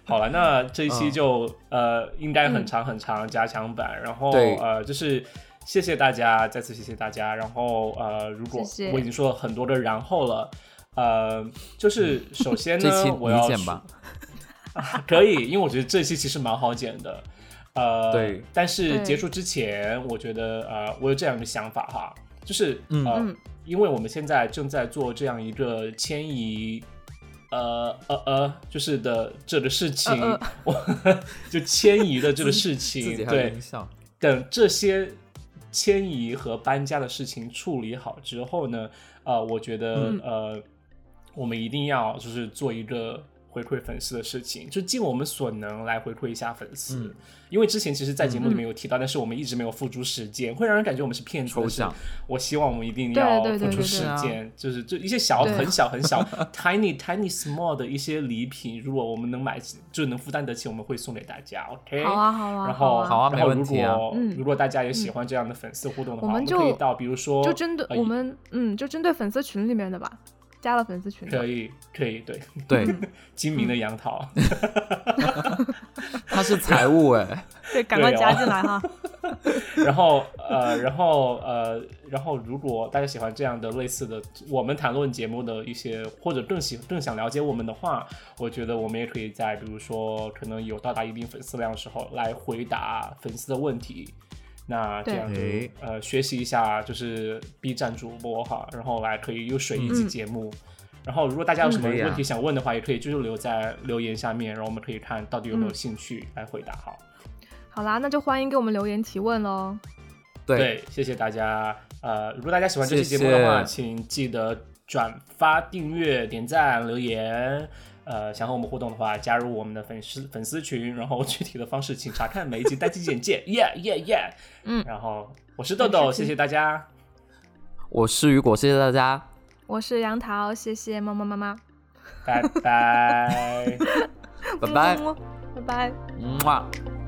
好了，那这一期嗯就、呃应该很长很长加强版，然后呃就是谢谢大家，再次谢谢大家。然后呃，如果谢谢我已经说了很多的然后了，呃，就是首先呢，我要 可以，因为我觉得这期其实蛮好剪的。呃，对，但是结束之前，我觉得呃，我有这样一个想法哈，就是嗯呃，嗯因为我们现在正在做这样一个迁移，呃呃呃，就是的这个事情，呃我就迁移的这个事 情，对。等这些迁移和搬家的事情处理好之后呢，呃，我觉得、嗯呃，我们一定要就是做一个回馈粉丝的事情，就尽我们所能来回馈一下粉丝。嗯。因为之前其实，在节目里面有提到，但是我们一直没有付诸实践，会让人感觉我们是骗子。抽象，我希望我们一定要付出实对。践，就是就一些小很小很小 tiny tiny small 的一些礼品，如果我们能买起就能负担得起，我们会送给大家。OK，好啊，好啊，然后，啊，好啊然后如没问题啊果、嗯。如果大家也喜欢这样的粉丝互动的话，我我们可以到比如说，就针对呃我们，嗯，就针对粉丝群里面的吧，加了粉丝群可，以可以对。对，精明的杨桃，他是财务哎，对，赶快加进来哈。然后呃，然后呃，然后如果大家喜欢这样的类似的我们谈论节目的一些，或者更喜更想了解我们的话，我觉得我们也可以在比如说可能有到达一定粉丝量的时候来回答粉丝的问题。那这样就诶呃学习一下，就是 B 站主播哈，然后来可以又水一期嗯节目，然后如果大家有什么问题想问的话，也可以就是留在留言下面，然后我们可以看到底有没有嗯兴趣来回答。好，好啦，那就欢迎给我们留言提问喽。对，对，谢谢大家。呃，如果大家喜欢这期节目的话，谢谢请记得转发、订阅、点赞、留言。呃，想和我们互动的话，加入我们的粉丝粉丝群，然后具体的方式请查看每一集单期简介。耶耶耶！嗯然后我是豆豆，谢谢大家，我是雨果，谢谢大家，我是杨桃，谢谢猫猫妈妈，拜拜。拜拜，么么拜拜。么。